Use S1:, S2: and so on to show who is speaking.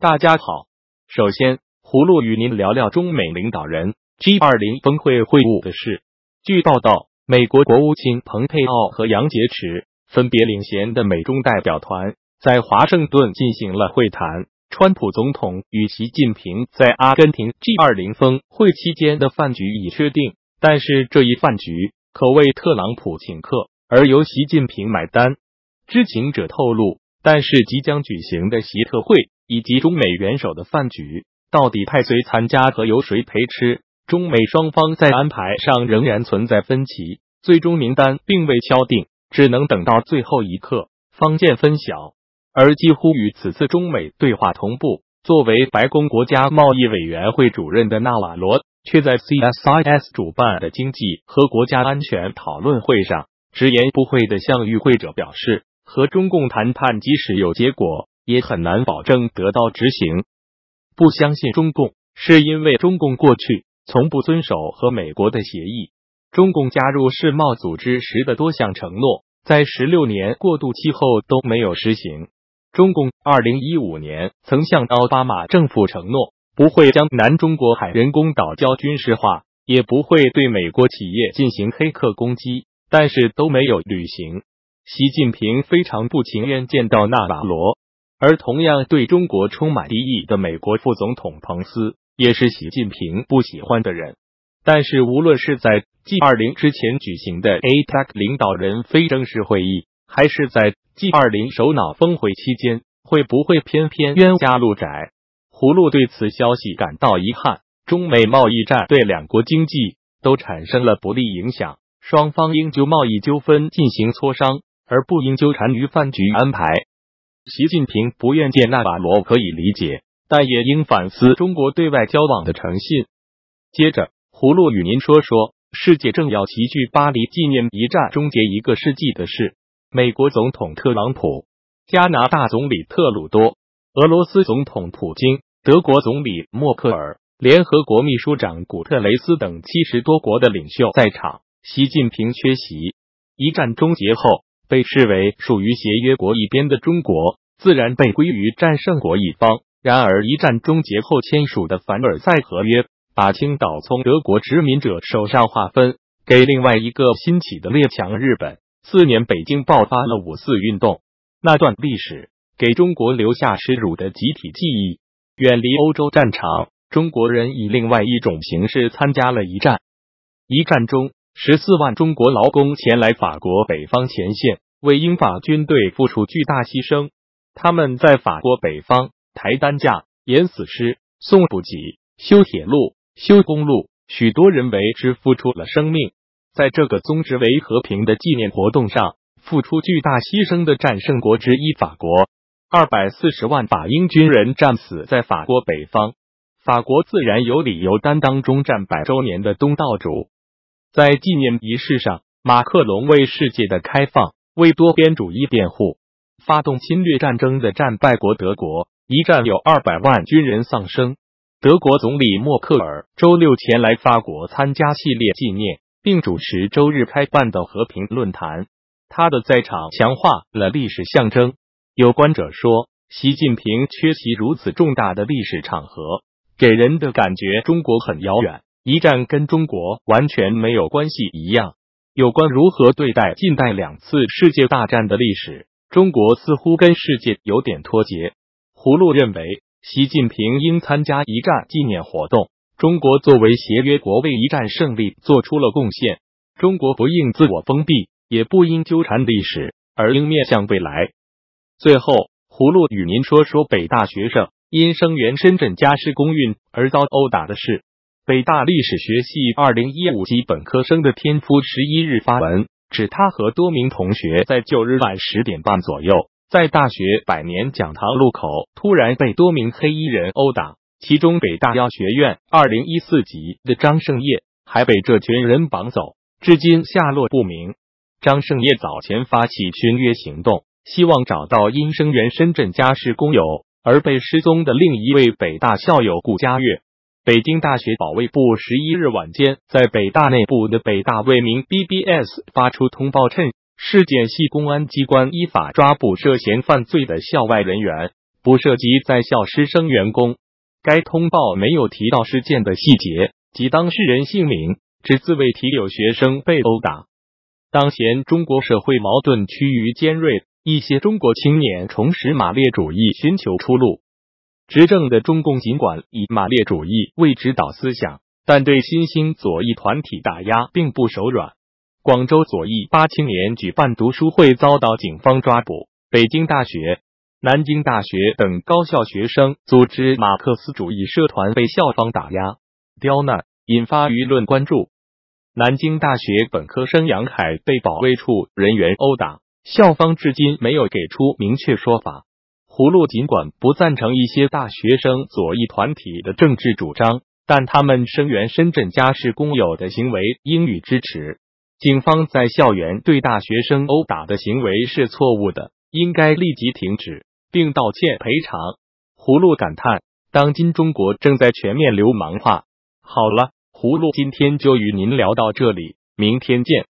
S1: 大家好，首先葫芦与您聊聊中美领导人 G 二零峰会会晤的事。据报道，美国国务卿蓬佩奥和杨洁篪分别领衔的美中代表团在华盛顿进行了会谈。川普总统与习近平在阿根廷 G 二零峰会期间的饭局已确定，但是这一饭局可谓特朗普请客，而由习近平买单。知情者透露，但是即将举行的习特会以及中美元首的饭局，到底派谁参加和由谁陪吃，中美双方在安排上仍然存在分歧，最终名单并未敲定，只能等到最后一刻方见分晓。而几乎与此次中美对话同步，作为白宫国家贸易委员会主任的纳瓦罗，却在 CSIS 主办的经济和国家安全讨论会上直言不讳的向与会者表示，和中共谈判即使有结果，也很难保证得到执行。不相信中共，是因为中共过去从不遵守和美国的协议。中共加入世贸组织时的多项承诺，在十六年过渡期后都没有实行。中共二零一五年曾向奥巴马政府承诺，不会将南中国海人工岛礁军事化，也不会对美国企业进行黑客攻击，但是都没有履行。习近平非常不情愿见到纳瓦罗，而同样对中国充满敌意的美国副总统彭斯，也是习近平不喜欢的人。但是，无论是在 G 二零之前举行的 APEC 领导人非正式会议，还是在 G 二零首脑峰会期间会不会偏偏冤家路窄？葫芦对此消息感到遗憾。中美贸易战对两国经济都产生了不利影响，双方应就贸易纠纷进行磋商，而不应纠缠于饭局安排。习近平不愿见纳瓦罗可以理解，但也应反思中国对外交往的诚信。接着，葫芦与您说说世界正要齐聚巴黎纪念一战终结一个世纪的事。美国总统特朗普、加拿大总理特鲁多、俄罗斯总统普京、德国总理默克尔、联合国秘书长古特雷斯等七十多国的领袖在场，习近平缺席。一战终结后，被视为属于协约国一边的中国，自然被归于战胜国一方。然而，一战终结后签署的凡尔赛合约，把青岛从德国殖民者手上划分，给另外一个兴起的列强日本。四年，北京爆发了五四运动，那段历史给中国留下耻辱的集体记忆。远离欧洲战场，中国人以另外一种形式参加了一战。一战中，十四万中国劳工前来法国北方前线，为英法军队付出巨大牺牲。他们在法国北方抬担架、演死尸、送补给、修铁路、修公路，许多人为之付出了生命。在这个宗旨为和平的纪念活动上，付出巨大牺牲的战胜国之一法国，二百四十万法英军人战死在法国北方，法国自然有理由担当中战百周年的东道主。在纪念仪式上，马克龙为世界的开放、为多边主义辩护。发动侵略战争的战败国德国，一战有二百万军人丧生。德国总理默克尔周六前来法国参加系列纪念。并主持周日开办的和平论坛，他的在场强化了历史象征。有观者说，习近平缺席如此重大的历史场合，给人的感觉中国很遥远，一战跟中国完全没有关系一样。有关如何对待近代两次世界大战的历史，中国似乎跟世界有点脱节。葫芦认为，习近平应参加一战纪念活动。中国作为协约国，为一战胜利做出了贡献。中国不应自我封闭，也不应纠缠历史，而应面向未来。最后，葫芦与您说说北大学生因声援深圳家事公运而遭殴打的事。北大历史学系二零一五级本科生的天夫十一日发文，指他和多名同学在九日晚十点半左右，在大学百年讲堂路口突然被多名黑衣人殴打。其中，北大药学院二零一四级的张胜业还被这群人绑走，至今下落不明。张胜业早前发起寻约行动，希望找到因声援深圳家事工友而被失踪的另一位北大校友顾佳月。北京大学保卫部十一日晚间在北大内部的北大未名 BBS 发出通报称，事件系公安机关依法抓捕涉嫌犯罪的校外人员。不涉及在校师生员工。该通报没有提到事件的细节及当事人姓名，只字未提有学生被殴打。当前中国社会矛盾趋于尖锐，一些中国青年重拾马列主义，寻求出路。执政的中共尽管以马列主义为指导思想，但对新兴左翼团体打压并不手软。广州左翼八青年举办读书会遭到警方抓捕，北京大学。南京大学等高校学生组织马克思主义社团被校方打压、刁难，引发舆论关注。南京大学本科生杨凯被保卫处人员殴打，校方至今没有给出明确说法。葫芦尽管不赞成一些大学生左翼团体的政治主张，但他们声援深圳家事工友的行为应予支持。警方在校园对大学生殴打的行为是错误的，应该立即停止。并道歉赔偿。葫芦感叹：当今中国正在全面流氓化。好了，葫芦今天就与您聊到这里，明天见。